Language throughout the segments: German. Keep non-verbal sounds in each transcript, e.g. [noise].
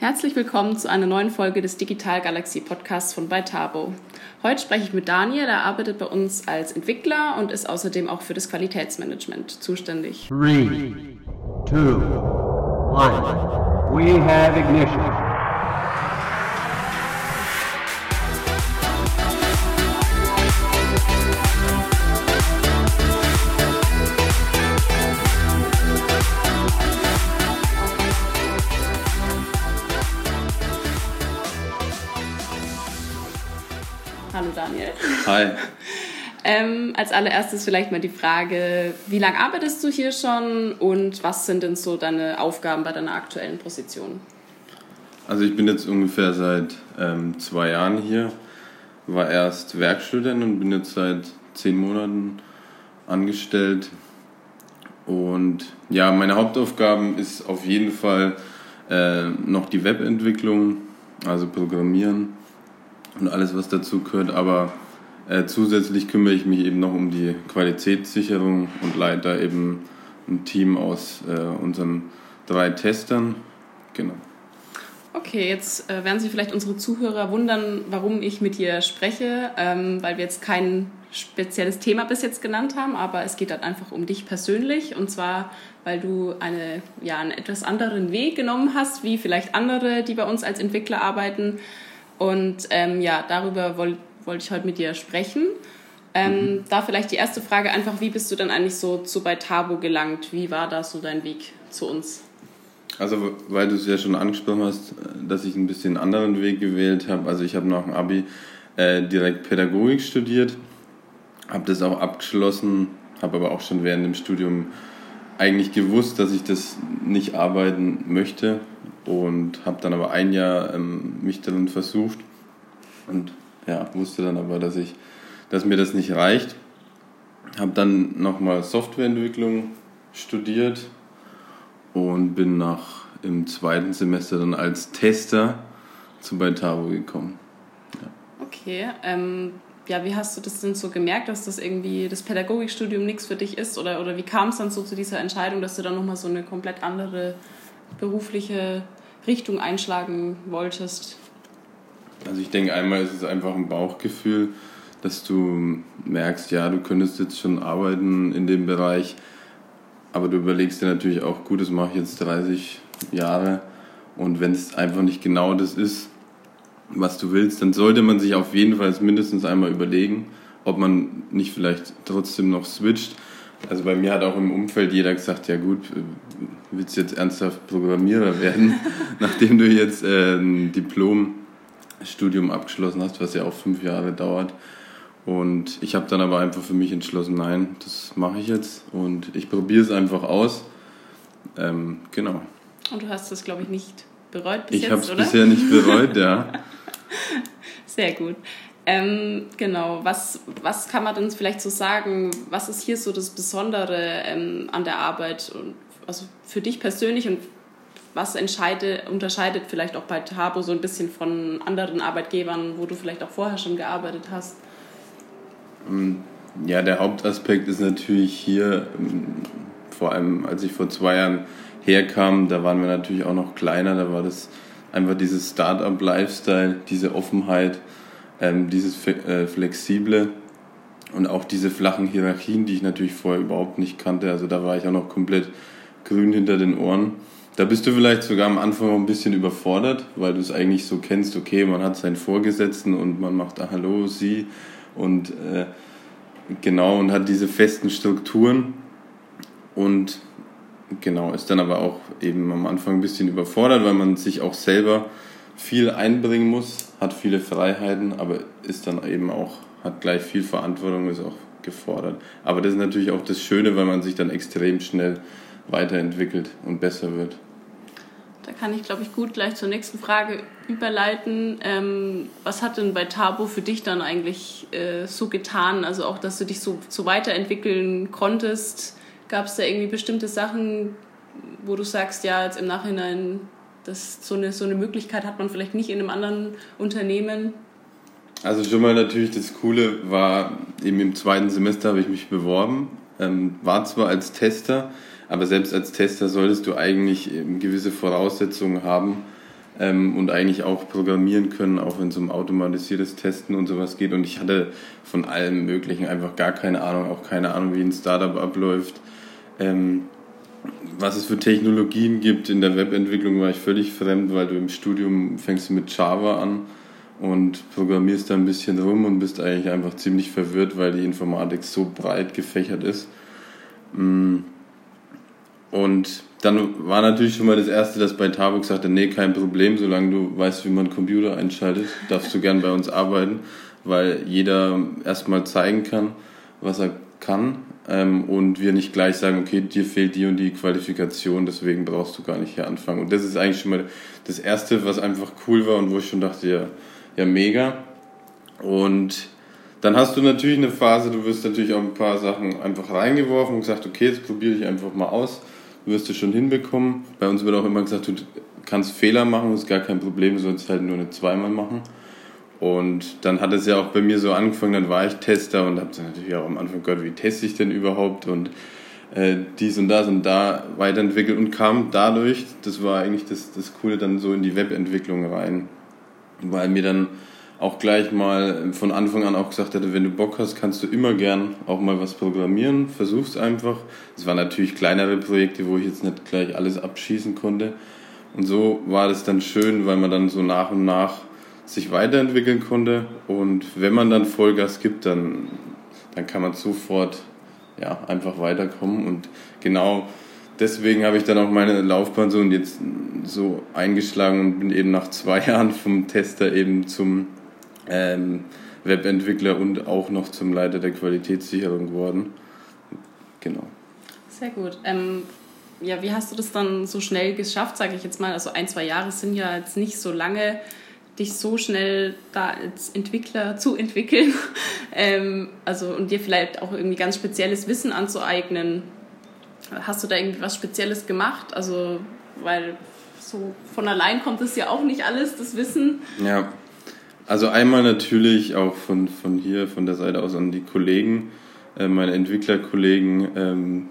Herzlich willkommen zu einer neuen Folge des Digital Galaxy Podcasts von Beitabo. Heute spreche ich mit Daniel, der arbeitet bei uns als Entwickler und ist außerdem auch für das Qualitätsmanagement zuständig. Three, two, one. We have ignition. Daniel. Hi. [laughs] ähm, als allererstes vielleicht mal die Frage, wie lange arbeitest du hier schon und was sind denn so deine Aufgaben bei deiner aktuellen Position? Also ich bin jetzt ungefähr seit ähm, zwei Jahren hier, war erst Werkstudent und bin jetzt seit zehn Monaten angestellt. Und ja, meine Hauptaufgaben ist auf jeden Fall äh, noch die Webentwicklung, also Programmieren und alles, was dazu gehört. Aber äh, zusätzlich kümmere ich mich eben noch um die Qualitätssicherung und leite eben ein Team aus äh, unseren drei Testern. Genau. Okay, jetzt äh, werden sich vielleicht unsere Zuhörer wundern, warum ich mit dir spreche, ähm, weil wir jetzt kein spezielles Thema bis jetzt genannt haben, aber es geht halt einfach um dich persönlich und zwar, weil du eine, ja, einen etwas anderen Weg genommen hast, wie vielleicht andere, die bei uns als Entwickler arbeiten. Und ähm, ja, darüber wollte wollt ich heute mit dir sprechen. Ähm, mhm. Da vielleicht die erste Frage einfach, wie bist du dann eigentlich so zu bei Tabo gelangt? Wie war da so dein Weg zu uns? Also, weil du es ja schon angesprochen hast, dass ich ein bisschen einen anderen Weg gewählt habe. Also, ich habe nach dem Abi äh, direkt Pädagogik studiert, habe das auch abgeschlossen, habe aber auch schon während dem Studium eigentlich gewusst, dass ich das nicht arbeiten möchte und habe dann aber ein Jahr ähm, mich darin versucht und ja, wusste dann aber, dass ich, dass mir das nicht reicht. Habe dann nochmal Softwareentwicklung studiert und bin nach im zweiten Semester dann als Tester zu Beitaro gekommen. Ja. Okay, ähm, ja, wie hast du das denn so gemerkt, dass das irgendwie das Pädagogikstudium nichts für dich ist? Oder, oder wie kam es dann so zu dieser Entscheidung, dass du dann nochmal so eine komplett andere berufliche Richtung einschlagen wolltest? Also ich denke, einmal ist es einfach ein Bauchgefühl, dass du merkst, ja, du könntest jetzt schon arbeiten in dem Bereich, aber du überlegst dir natürlich auch, gut, das mache ich jetzt 30 Jahre und wenn es einfach nicht genau das ist, was du willst, dann sollte man sich auf jeden Fall mindestens einmal überlegen, ob man nicht vielleicht trotzdem noch switcht. Also bei mir hat auch im Umfeld jeder gesagt, ja gut, willst du jetzt ernsthaft Programmierer werden, [laughs] nachdem du jetzt äh, ein Diplomstudium abgeschlossen hast, was ja auch fünf Jahre dauert. Und ich habe dann aber einfach für mich entschlossen, nein, das mache ich jetzt und ich probiere es einfach aus. Ähm, genau. Und du hast das, glaube ich, nicht bereut bis ich jetzt, oder? Ich habe es bisher nicht bereut, ja. [laughs] Sehr gut. Ähm, genau, was, was kann man denn vielleicht so sagen? Was ist hier so das Besondere ähm, an der Arbeit und also für dich persönlich und was unterscheidet vielleicht auch bei Tabo so ein bisschen von anderen Arbeitgebern, wo du vielleicht auch vorher schon gearbeitet hast? Ähm, ja, der Hauptaspekt ist natürlich hier, ähm, vor allem als ich vor zwei Jahren herkam, da waren wir natürlich auch noch kleiner, da war das einfach dieses Startup-Lifestyle, diese Offenheit, ähm, dieses äh, Flexible und auch diese flachen Hierarchien, die ich natürlich vorher überhaupt nicht kannte. Also da war ich auch noch komplett grün hinter den Ohren. Da bist du vielleicht sogar am Anfang auch ein bisschen überfordert, weil du es eigentlich so kennst, okay, man hat seinen Vorgesetzten und man macht da Hallo, Sie und äh, genau und hat diese festen Strukturen und genau, ist dann aber auch eben am Anfang ein bisschen überfordert, weil man sich auch selber viel einbringen muss, hat viele Freiheiten, aber ist dann eben auch, hat gleich viel Verantwortung, ist auch gefordert. Aber das ist natürlich auch das Schöne, weil man sich dann extrem schnell weiterentwickelt und besser wird. Da kann ich, glaube ich, gut gleich zur nächsten Frage überleiten. Ähm, was hat denn bei Tabo für dich dann eigentlich äh, so getan? Also auch, dass du dich so, so weiterentwickeln konntest Gab es da irgendwie bestimmte Sachen, wo du sagst, ja, jetzt im Nachhinein, das, so, eine, so eine Möglichkeit hat man vielleicht nicht in einem anderen Unternehmen? Also schon mal natürlich das Coole war, eben im zweiten Semester habe ich mich beworben, ähm, war zwar als Tester, aber selbst als Tester solltest du eigentlich gewisse Voraussetzungen haben, ähm, und eigentlich auch programmieren können, auch wenn es um automatisiertes Testen und sowas geht. Und ich hatte von allem Möglichen einfach gar keine Ahnung, auch keine Ahnung, wie ein Startup abläuft. Ähm, was es für Technologien gibt in der Webentwicklung, war ich völlig fremd, weil du im Studium fängst mit Java an und programmierst da ein bisschen rum und bist eigentlich einfach ziemlich verwirrt, weil die Informatik so breit gefächert ist. Mm. Und dann war natürlich schon mal das Erste, dass bei Tabo sagte, nee, kein Problem, solange du weißt, wie man Computer einschaltet, darfst du gern bei uns arbeiten, weil jeder erstmal zeigen kann, was er kann ähm, und wir nicht gleich sagen, okay, dir fehlt die und die Qualifikation, deswegen brauchst du gar nicht hier anfangen. Und das ist eigentlich schon mal das Erste, was einfach cool war und wo ich schon dachte, ja, ja mega. Und dann hast du natürlich eine Phase, du wirst natürlich auch ein paar Sachen einfach reingeworfen und gesagt, okay, jetzt probiere ich einfach mal aus wirst du schon hinbekommen. Bei uns wird auch immer gesagt, du kannst Fehler machen, ist gar kein Problem, du sollst halt nur eine zweimal machen. Und dann hat es ja auch bei mir so angefangen, dann war ich Tester und habe dann natürlich auch am Anfang gehört, wie teste ich denn überhaupt und äh, dies und das und da weiterentwickelt und kam dadurch, das war eigentlich das, das Coole, dann so in die Webentwicklung rein, weil mir dann auch gleich mal von Anfang an auch gesagt hatte, wenn du Bock hast, kannst du immer gern auch mal was programmieren, versuch's einfach. Es waren natürlich kleinere Projekte, wo ich jetzt nicht gleich alles abschießen konnte. Und so war das dann schön, weil man dann so nach und nach sich weiterentwickeln konnte. Und wenn man dann Vollgas gibt, dann, dann kann man sofort ja, einfach weiterkommen. Und genau deswegen habe ich dann auch meine Laufbahn so und jetzt so eingeschlagen und bin eben nach zwei [laughs] Jahren vom Tester eben zum ähm, Webentwickler und auch noch zum Leiter der Qualitätssicherung geworden. Genau. Sehr gut. Ähm, ja, wie hast du das dann so schnell geschafft, sage ich jetzt mal? Also ein, zwei Jahre sind ja jetzt nicht so lange, dich so schnell da als Entwickler zu entwickeln. [laughs] ähm, also und dir vielleicht auch irgendwie ganz spezielles Wissen anzueignen. Hast du da irgendwie was Spezielles gemacht? Also, weil so von allein kommt es ja auch nicht alles, das Wissen. Ja. Also einmal natürlich auch von, von hier, von der Seite aus an die Kollegen, äh, meine Entwicklerkollegen, ähm,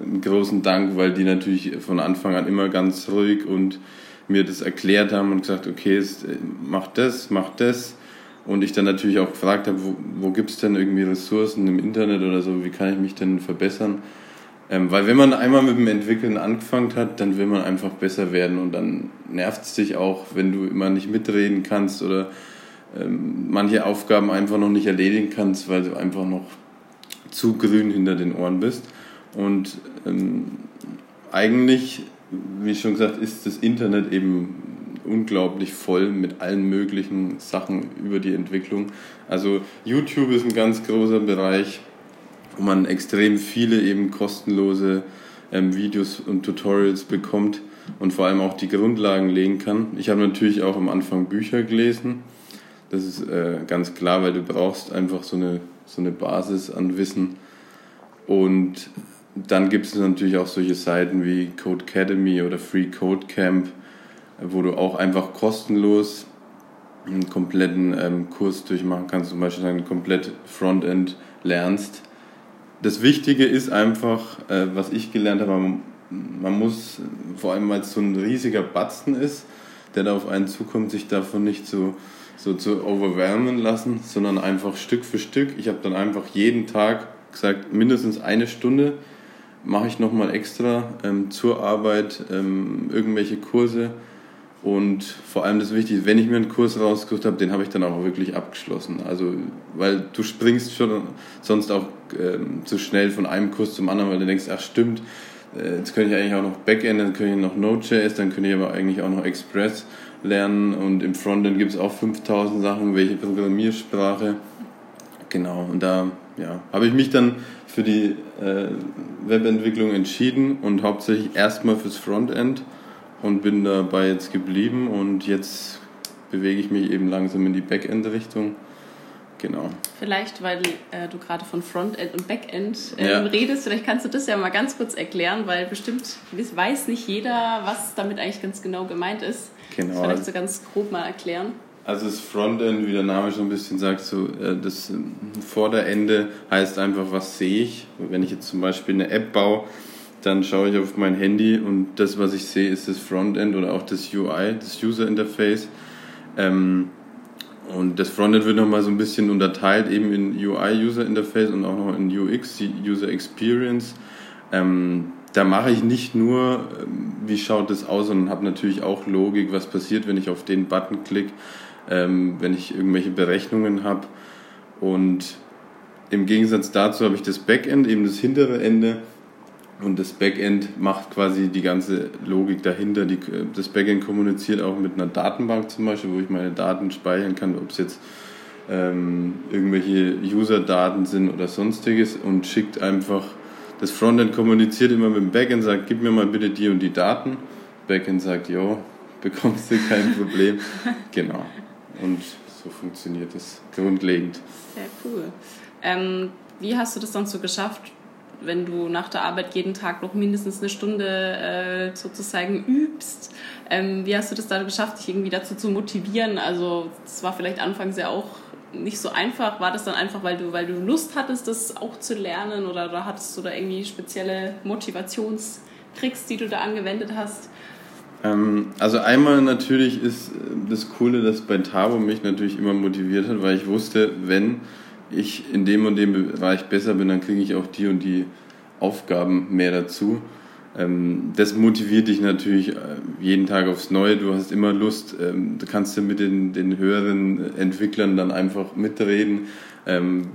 einen großen Dank, weil die natürlich von Anfang an immer ganz ruhig und mir das erklärt haben und gesagt, okay, mach das, mach das. Und ich dann natürlich auch gefragt habe, wo, wo gibt es denn irgendwie Ressourcen im Internet oder so, wie kann ich mich denn verbessern? Ähm, weil wenn man einmal mit dem Entwickeln angefangen hat, dann will man einfach besser werden und dann nervt es dich auch, wenn du immer nicht mitreden kannst oder ähm, manche Aufgaben einfach noch nicht erledigen kannst, weil du einfach noch zu grün hinter den Ohren bist. Und ähm, eigentlich, wie schon gesagt, ist das Internet eben unglaublich voll mit allen möglichen Sachen über die Entwicklung. Also YouTube ist ein ganz großer Bereich, wo man extrem viele eben kostenlose ähm, Videos und Tutorials bekommt und vor allem auch die Grundlagen legen kann. Ich habe natürlich auch am Anfang Bücher gelesen das ist äh, ganz klar, weil du brauchst einfach so eine, so eine Basis an Wissen. Und dann gibt es natürlich auch solche Seiten wie Code Academy oder Free Code Camp, wo du auch einfach kostenlos einen kompletten ähm, Kurs durchmachen kannst, zum Beispiel einen komplett Frontend lernst. Das Wichtige ist einfach, äh, was ich gelernt habe, man, man muss, vor allem weil es so ein riesiger Batzen ist, der da auf einen zukommt, sich davon nicht so so zu overwhelmen lassen, sondern einfach Stück für Stück. Ich habe dann einfach jeden Tag gesagt, mindestens eine Stunde mache ich nochmal extra ähm, zur Arbeit ähm, irgendwelche Kurse. Und vor allem das Wichtige, wenn ich mir einen Kurs rausgesucht habe, den habe ich dann auch wirklich abgeschlossen. Also, weil du springst schon sonst auch ähm, zu schnell von einem Kurs zum anderen, weil du denkst, ach stimmt, äh, jetzt könnte ich eigentlich auch noch Backend, dann könnte ich noch Node.js, dann könnte ich aber eigentlich auch noch Express lernen und im Frontend gibt es auch 5000 Sachen, welche Programmiersprache. Genau, und da ja, habe ich mich dann für die äh, Webentwicklung entschieden und hauptsächlich erstmal fürs Frontend und bin dabei jetzt geblieben und jetzt bewege ich mich eben langsam in die Backend-Richtung. Genau. Vielleicht, weil äh, du gerade von Frontend und Backend äh, ja. redest, vielleicht kannst du das ja mal ganz kurz erklären, weil bestimmt weiß nicht jeder, was damit eigentlich ganz genau gemeint ist. Genau. Das vielleicht so ganz grob mal erklären. Also das Frontend, wie der Name schon ein bisschen sagt, so äh, das Vorderende heißt einfach, was sehe ich. Wenn ich jetzt zum Beispiel eine App baue, dann schaue ich auf mein Handy und das, was ich sehe, ist das Frontend oder auch das UI, das User Interface. Ähm, und das Frontend wird nochmal so ein bisschen unterteilt, eben in UI, User Interface und auch noch in UX, User Experience. Ähm, da mache ich nicht nur, ähm, wie schaut das aus, sondern habe natürlich auch Logik, was passiert, wenn ich auf den Button klicke, ähm, wenn ich irgendwelche Berechnungen habe. Und im Gegensatz dazu habe ich das Backend, eben das hintere Ende. Und das Backend macht quasi die ganze Logik dahinter. Die, das Backend kommuniziert auch mit einer Datenbank zum Beispiel, wo ich meine Daten speichern kann, ob es jetzt ähm, irgendwelche User-Daten sind oder sonstiges und schickt einfach, das Frontend kommuniziert immer mit dem Backend, sagt, gib mir mal bitte die und die Daten. Backend sagt, jo, [laughs] bekommst du kein Problem. genau. Und so funktioniert es grundlegend. Sehr cool. Ähm, wie hast du das dann so geschafft, wenn du nach der Arbeit jeden Tag noch mindestens eine Stunde äh, sozusagen übst? Ähm, wie hast du das dann geschafft, dich irgendwie dazu zu motivieren? Also es war vielleicht anfangs ja auch nicht so einfach. War das dann einfach, weil du, weil du Lust hattest, das auch zu lernen oder, oder hattest du da irgendwie spezielle Motivationstricks, die du da angewendet hast? Ähm, also einmal natürlich ist das Coole, dass bei Tabo mich natürlich immer motiviert hat, weil ich wusste, wenn ich in dem und dem Bereich besser bin, dann kriege ich auch die und die Aufgaben mehr dazu. Ähm, das motiviert dich natürlich äh, jeden Tag aufs Neue. Du hast immer Lust, ähm, du kannst ja mit den, den höheren Entwicklern dann einfach mitreden. Ähm,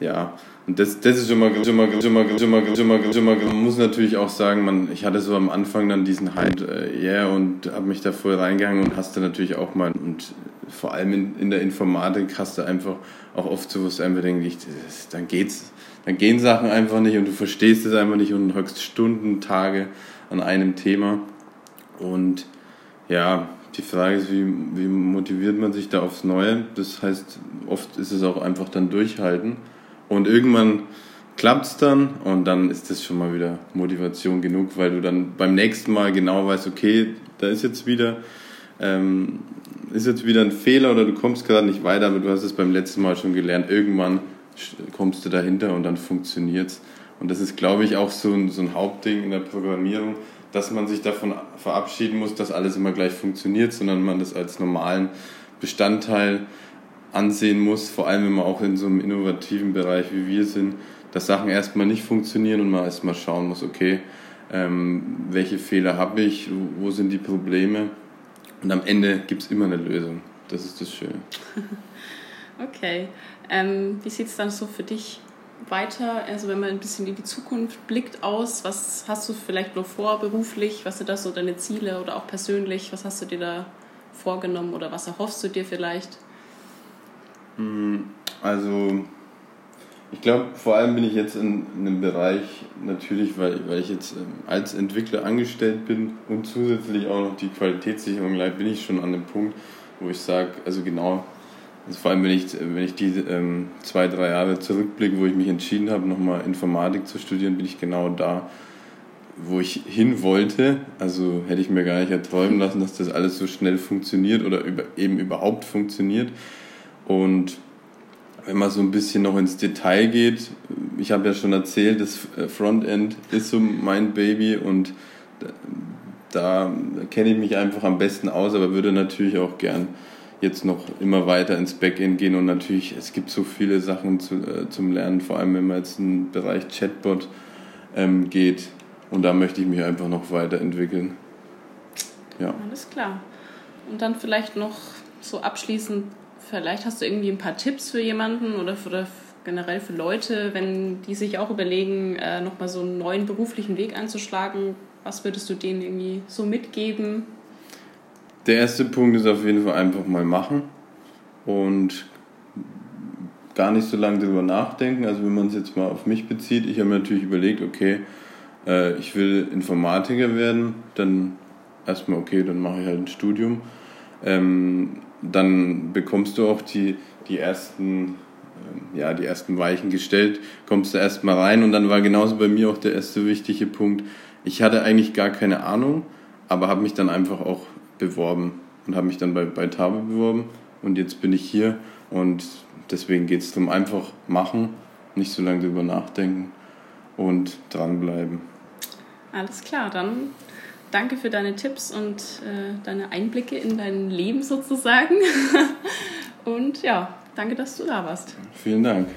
ja, und das, das ist schon mal, schon mal, schon mal, man muss natürlich auch sagen, man, ich hatte so am Anfang dann diesen Hype, äh, yeah, und habe mich da voll reingegangen und hast du natürlich auch mal, und vor allem in, in der Informatik hast du einfach auch oft so, was einfach denke ich, dann geht's, dann gehen Sachen einfach nicht und du verstehst es einfach nicht und höchst Stunden, Tage an einem Thema. Und ja, die Frage ist, wie, wie motiviert man sich da aufs Neue? Das heißt, oft ist es auch einfach dann durchhalten. Und irgendwann klappt es dann und dann ist das schon mal wieder Motivation genug, weil du dann beim nächsten Mal genau weißt, okay, da ist jetzt wieder ähm, ist jetzt wieder ein Fehler oder du kommst gerade nicht weiter, aber du hast es beim letzten Mal schon gelernt. Irgendwann kommst du dahinter und dann funktioniert es. Und das ist, glaube ich, auch so ein, so ein Hauptding in der Programmierung, dass man sich davon verabschieden muss, dass alles immer gleich funktioniert, sondern man das als normalen Bestandteil ansehen muss, vor allem wenn man auch in so einem innovativen Bereich wie wir sind, dass Sachen erstmal nicht funktionieren und man erstmal schauen muss, okay, ähm, welche Fehler habe ich, wo sind die Probleme und am Ende gibt es immer eine Lösung. Das ist das Schöne. [laughs] okay. Ähm, wie sieht es dann so für dich weiter? Also wenn man ein bisschen in die Zukunft blickt aus, was hast du vielleicht noch vor beruflich? Was sind da so deine Ziele oder auch persönlich? Was hast du dir da vorgenommen oder was erhoffst du dir vielleicht? Hm, also ich glaube, vor allem bin ich jetzt in, in einem Bereich, natürlich, weil, weil ich jetzt ähm, als Entwickler angestellt bin und zusätzlich auch noch die Qualitätssicherung leite, bin ich schon an dem Punkt, wo ich sage, also genau, also vor allem wenn ich, wenn ich die ähm, zwei, drei Jahre zurückblicke, wo ich mich entschieden habe, nochmal Informatik zu studieren, bin ich genau da, wo ich hin wollte. Also hätte ich mir gar nicht erträumen lassen, dass das alles so schnell funktioniert oder über, eben überhaupt funktioniert. Und wenn man so ein bisschen noch ins Detail geht, ich habe ja schon erzählt, das Frontend ist so mein Baby und da, kenne ich mich einfach am besten aus, aber würde natürlich auch gern jetzt noch immer weiter ins Backend gehen und natürlich, es gibt so viele Sachen zu, äh, zum Lernen, vor allem wenn man jetzt in den Bereich Chatbot ähm, geht und da möchte ich mich einfach noch weiterentwickeln. Ja. Alles klar. Und dann vielleicht noch so abschließend Vielleicht hast du irgendwie ein paar Tipps für jemanden oder, für, oder generell für Leute, wenn die sich auch überlegen, äh, nochmal so einen neuen beruflichen Weg einzuschlagen. Was würdest du denen irgendwie so mitgeben? Der erste Punkt ist auf jeden Fall einfach mal machen und gar nicht so lange darüber nachdenken. Also wenn man es jetzt mal auf mich bezieht, ich habe mir natürlich überlegt, okay, äh, ich will Informatiker werden, dann erstmal, okay, dann mache ich halt ein Studium. Ähm, dann bekommst du auch die, die ersten ähm, ja, die ersten Weichen gestellt, kommst du erstmal rein und dann war genauso bei mir auch der erste wichtige Punkt. Ich hatte eigentlich gar keine Ahnung, aber habe mich dann einfach auch beworben und habe mich dann bei, bei Tabe beworben und jetzt bin ich hier und deswegen geht es darum, einfach machen, nicht so lange drüber nachdenken und dranbleiben. Alles klar, dann danke für deine Tipps und äh, deine Einblicke in dein Leben sozusagen. [laughs] und ja, danke, dass du da warst. Vielen Dank.